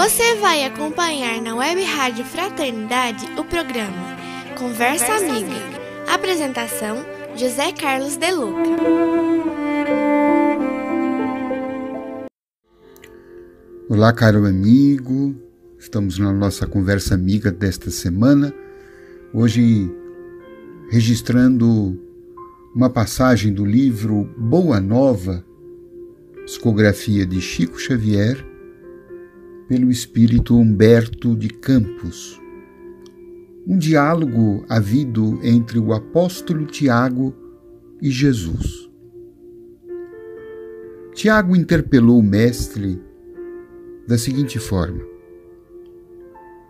Você vai acompanhar na Web Rádio Fraternidade o programa Conversa, Conversa Amiga. Amiga. Apresentação: José Carlos Deluca. Olá, caro amigo. Estamos na nossa conversa amiga desta semana. Hoje registrando uma passagem do livro Boa Nova, psicografia de Chico Xavier, pelo espírito Humberto de Campos. Um diálogo havido entre o apóstolo Tiago e Jesus. Tiago interpelou o mestre da seguinte forma: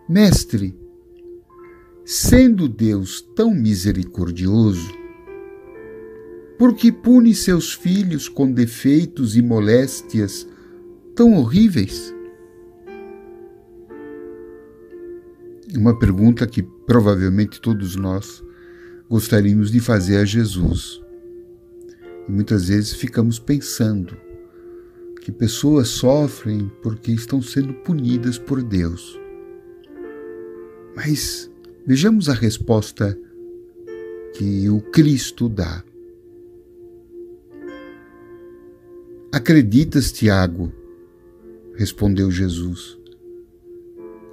Mestre, sendo Deus tão misericordioso, por que pune seus filhos com defeitos e moléstias tão horríveis? Uma pergunta que provavelmente todos nós gostaríamos de fazer a Jesus. E muitas vezes ficamos pensando que pessoas sofrem porque estão sendo punidas por Deus. Mas vejamos a resposta que o Cristo dá. Acreditas, Tiago? respondeu Jesus,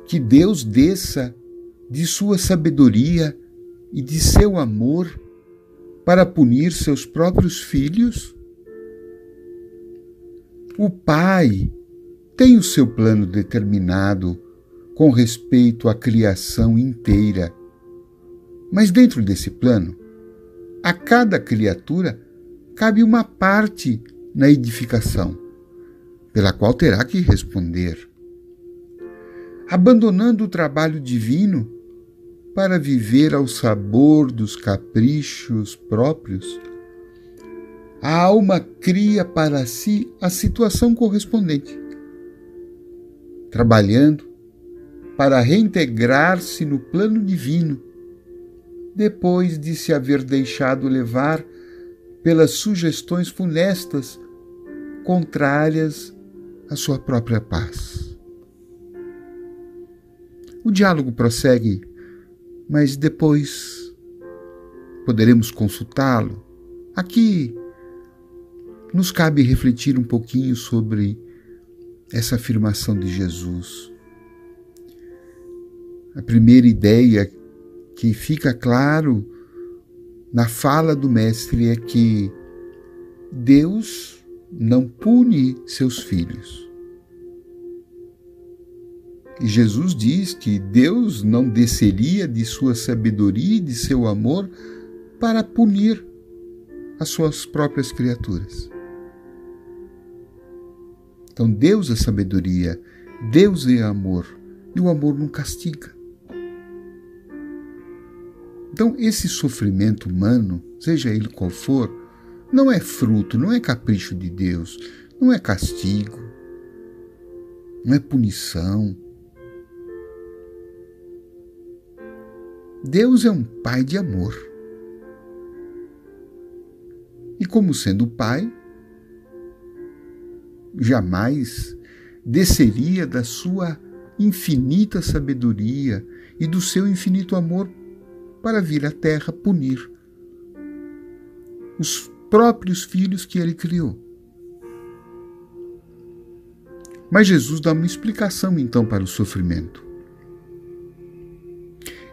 que Deus desça de sua sabedoria e de seu amor para punir seus próprios filhos? O Pai tem o seu plano determinado com respeito à criação inteira. Mas dentro desse plano, a cada criatura cabe uma parte na edificação, pela qual terá que responder. Abandonando o trabalho divino para viver ao sabor dos caprichos próprios, a alma cria para si a situação correspondente, trabalhando para reintegrar-se no plano divino, depois de se haver deixado levar pelas sugestões funestas contrárias à sua própria paz. O diálogo prossegue, mas depois poderemos consultá-lo. Aqui nos cabe refletir um pouquinho sobre essa afirmação de Jesus. A primeira ideia que fica claro na fala do Mestre é que Deus não pune seus filhos. E Jesus diz que Deus não desceria de sua sabedoria e de seu amor para punir as suas próprias criaturas. Então, Deus é sabedoria, Deus é amor, e o amor não castiga. Então, esse sofrimento humano, seja ele qual for, não é fruto, não é capricho de Deus, não é castigo, não é punição. Deus é um pai de amor. E como sendo pai, jamais desceria da sua infinita sabedoria e do seu infinito amor para vir à terra punir os próprios filhos que ele criou. Mas Jesus dá uma explicação então para o sofrimento.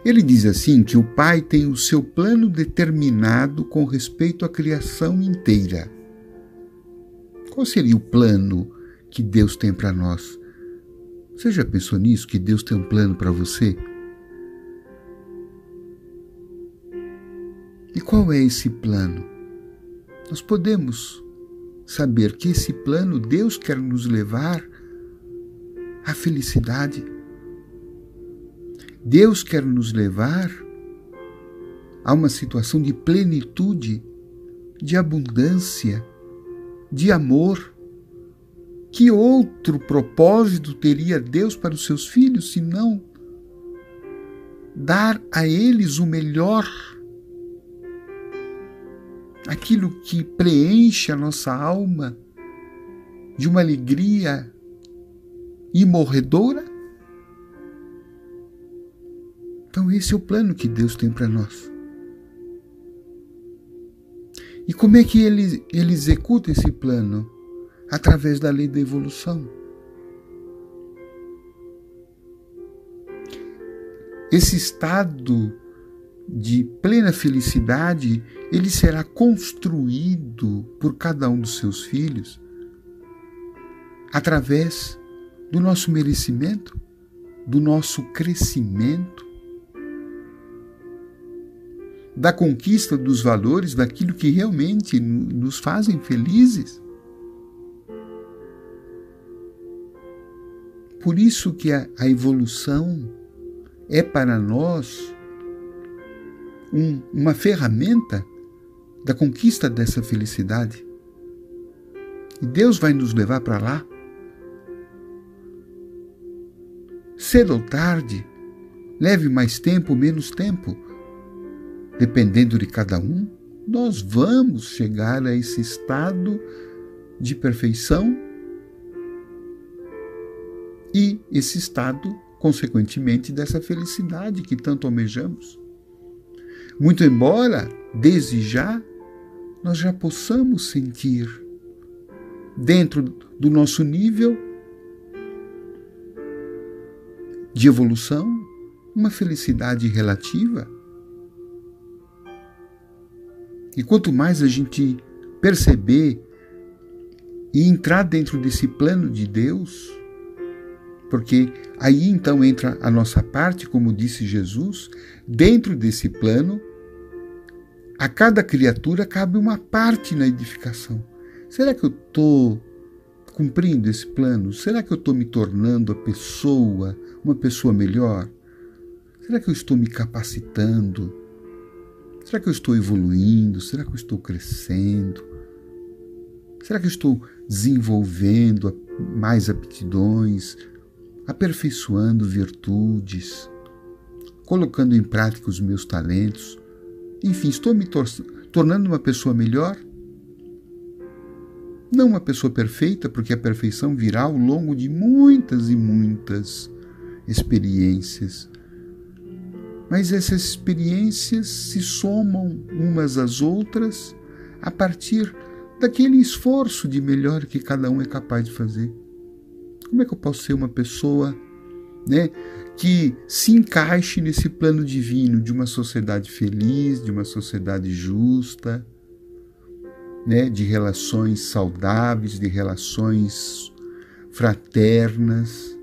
Ele diz assim que o Pai tem o seu plano determinado com respeito à criação inteira. Qual seria o plano que Deus tem para nós? Você já pensou nisso? Que Deus tem um plano para você? E qual é esse plano? nós podemos saber que esse plano Deus quer nos levar à felicidade. Deus quer nos levar a uma situação de plenitude, de abundância, de amor. Que outro propósito teria Deus para os seus filhos senão dar a eles o melhor aquilo que preenche a nossa alma de uma alegria imorredora? Então, esse é o plano que Deus tem para nós. E como é que ele, ele executa esse plano? Através da lei da evolução. Esse estado de plena felicidade, ele será construído por cada um dos seus filhos através do nosso merecimento, do nosso crescimento, da conquista dos valores, daquilo que realmente nos fazem felizes. Por isso que a, a evolução é para nós um, uma ferramenta da conquista dessa felicidade. E Deus vai nos levar para lá. Cedo ou tarde, leve mais tempo, menos tempo, dependendo de cada um, nós vamos chegar a esse estado de perfeição e esse estado, consequentemente, dessa felicidade que tanto almejamos. Muito embora, desde já, nós já possamos sentir, dentro do nosso nível de evolução, uma felicidade relativa. E quanto mais a gente perceber e entrar dentro desse plano de Deus, porque aí então entra a nossa parte, como disse Jesus, dentro desse plano, a cada criatura cabe uma parte na edificação. Será que eu estou cumprindo esse plano? Será que eu estou me tornando a pessoa, uma pessoa melhor? Será que eu estou me capacitando? Será que eu estou evoluindo? Será que eu estou crescendo? Será que eu estou desenvolvendo mais aptidões, aperfeiçoando virtudes, colocando em prática os meus talentos. Enfim, estou me tor tornando uma pessoa melhor. Não uma pessoa perfeita, porque a perfeição virá ao longo de muitas e muitas experiências. Mas essas experiências se somam umas às outras a partir daquele esforço de melhor que cada um é capaz de fazer. Como é que eu posso ser uma pessoa né, que se encaixe nesse plano divino de uma sociedade feliz, de uma sociedade justa, né, de relações saudáveis, de relações fraternas,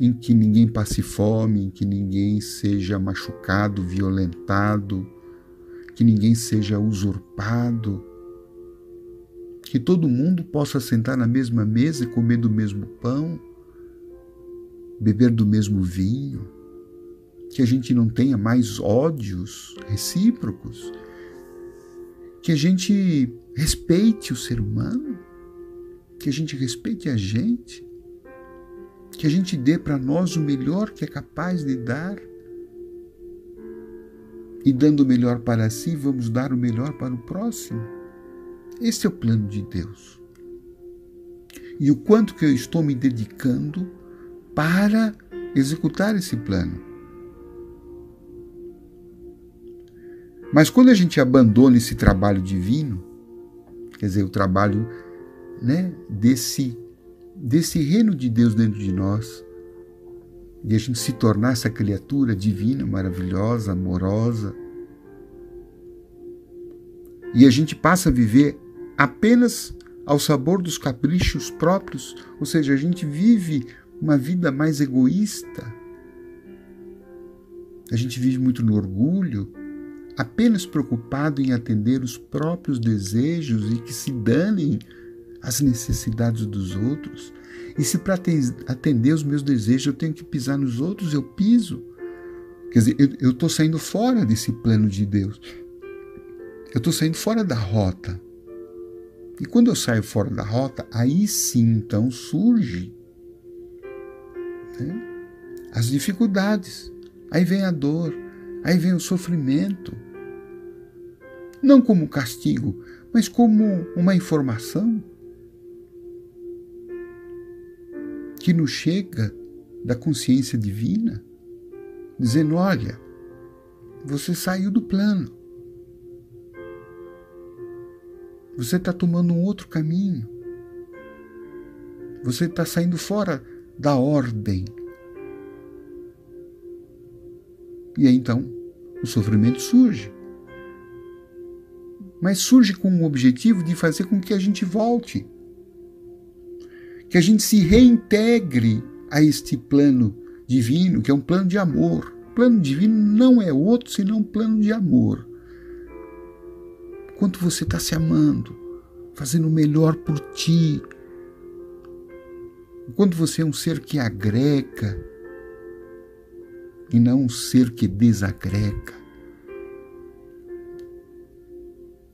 em que ninguém passe fome, em que ninguém seja machucado, violentado, que ninguém seja usurpado que todo mundo possa sentar na mesma mesa e comer do mesmo pão, beber do mesmo vinho, que a gente não tenha mais ódios recíprocos, que a gente respeite o ser humano, que a gente respeite a gente, que a gente dê para nós o melhor que é capaz de dar. E dando o melhor para si, vamos dar o melhor para o próximo. Esse é o plano de Deus. E o quanto que eu estou me dedicando para executar esse plano. Mas quando a gente abandona esse trabalho divino, quer dizer, o trabalho né, desse, desse reino de Deus dentro de nós, e a gente se tornar essa criatura divina, maravilhosa, amorosa, e a gente passa a viver apenas ao sabor dos caprichos próprios, ou seja, a gente vive uma vida mais egoísta. A gente vive muito no orgulho, apenas preocupado em atender os próprios desejos e que se danem as necessidades dos outros. E se para atender os meus desejos eu tenho que pisar nos outros, eu piso. Quer dizer, eu estou saindo fora desse plano de Deus. Eu estou saindo fora da rota. E quando eu saio fora da rota, aí sim então surge né, as dificuldades, aí vem a dor, aí vem o sofrimento. Não como castigo, mas como uma informação que nos chega da consciência divina, dizendo: olha, você saiu do plano. Você está tomando um outro caminho. Você está saindo fora da ordem. E aí então o sofrimento surge. Mas surge com o objetivo de fazer com que a gente volte. Que a gente se reintegre a este plano divino, que é um plano de amor. O plano divino não é outro senão um plano de amor. Quanto você está se amando, fazendo o melhor por ti. Quando você é um ser que agrega e não um ser que desagrega.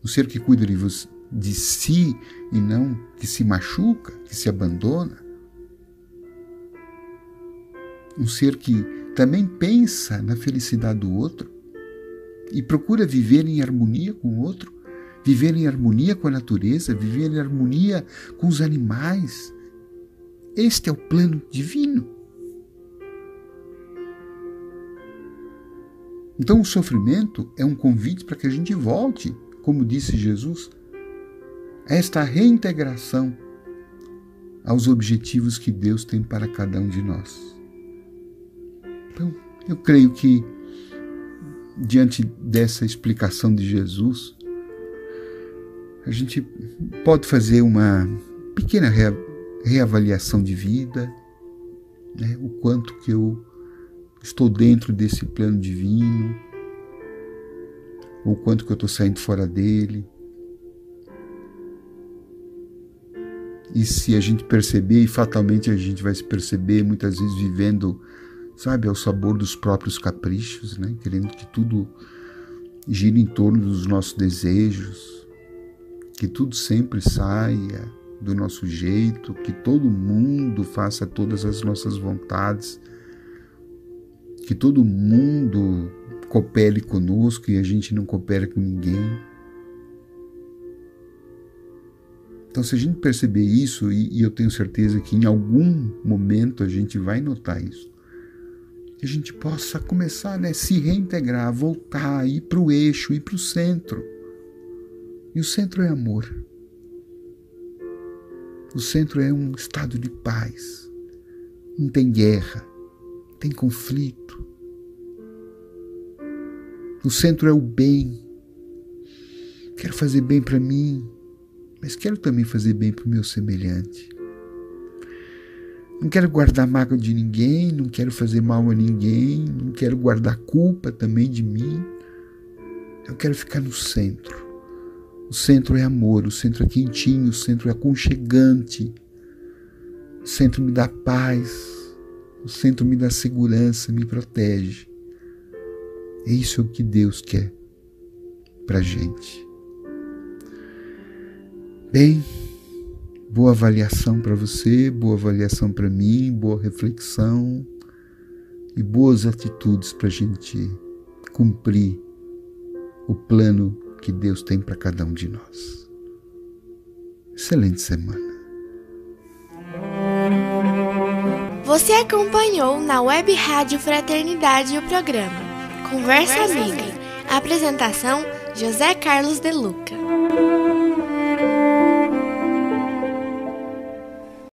Um ser que cuida de, você, de si e não que se machuca, que se abandona um ser que também pensa na felicidade do outro e procura viver em harmonia com o outro, viver em harmonia com a natureza, viver em harmonia com os animais. Este é o plano divino. Então, o sofrimento é um convite para que a gente volte, como disse Jesus, esta reintegração aos objetivos que Deus tem para cada um de nós. Então, eu creio que, diante dessa explicação de Jesus, a gente pode fazer uma pequena reavaliação de vida, né? o quanto que eu estou dentro desse plano divino, o quanto que eu estou saindo fora dele. E se a gente perceber, e fatalmente a gente vai se perceber muitas vezes vivendo sabe, ao sabor dos próprios caprichos, né? querendo que tudo gire em torno dos nossos desejos, que tudo sempre saia do nosso jeito, que todo mundo faça todas as nossas vontades, que todo mundo coopere conosco e a gente não coopera com ninguém. Então, se a gente perceber isso, e, eu tenho certeza que em algum momento a gente vai notar isso, que a gente possa começar a né, se reintegrar, voltar, ir para o eixo, ir para o centro. E o centro é amor. O centro é um estado de paz. Não tem guerra, tem conflito. O centro é o bem. Quero fazer bem para mim, mas quero também fazer bem para o meu semelhante. Não quero guardar mágoa de ninguém, não quero fazer mal a ninguém, não quero guardar culpa também de mim. Eu quero ficar no centro. O centro é amor, o centro é quentinho, o centro é aconchegante. O centro me dá paz, o centro me dá segurança, me protege. É isso que Deus quer para gente. Bem, Boa avaliação para você, boa avaliação para mim, boa reflexão e boas atitudes para a gente cumprir o plano que Deus tem para cada um de nós. Excelente semana. Você acompanhou na Web Rádio Fraternidade o programa Conversa Amiga. Apresentação José Carlos De Luca.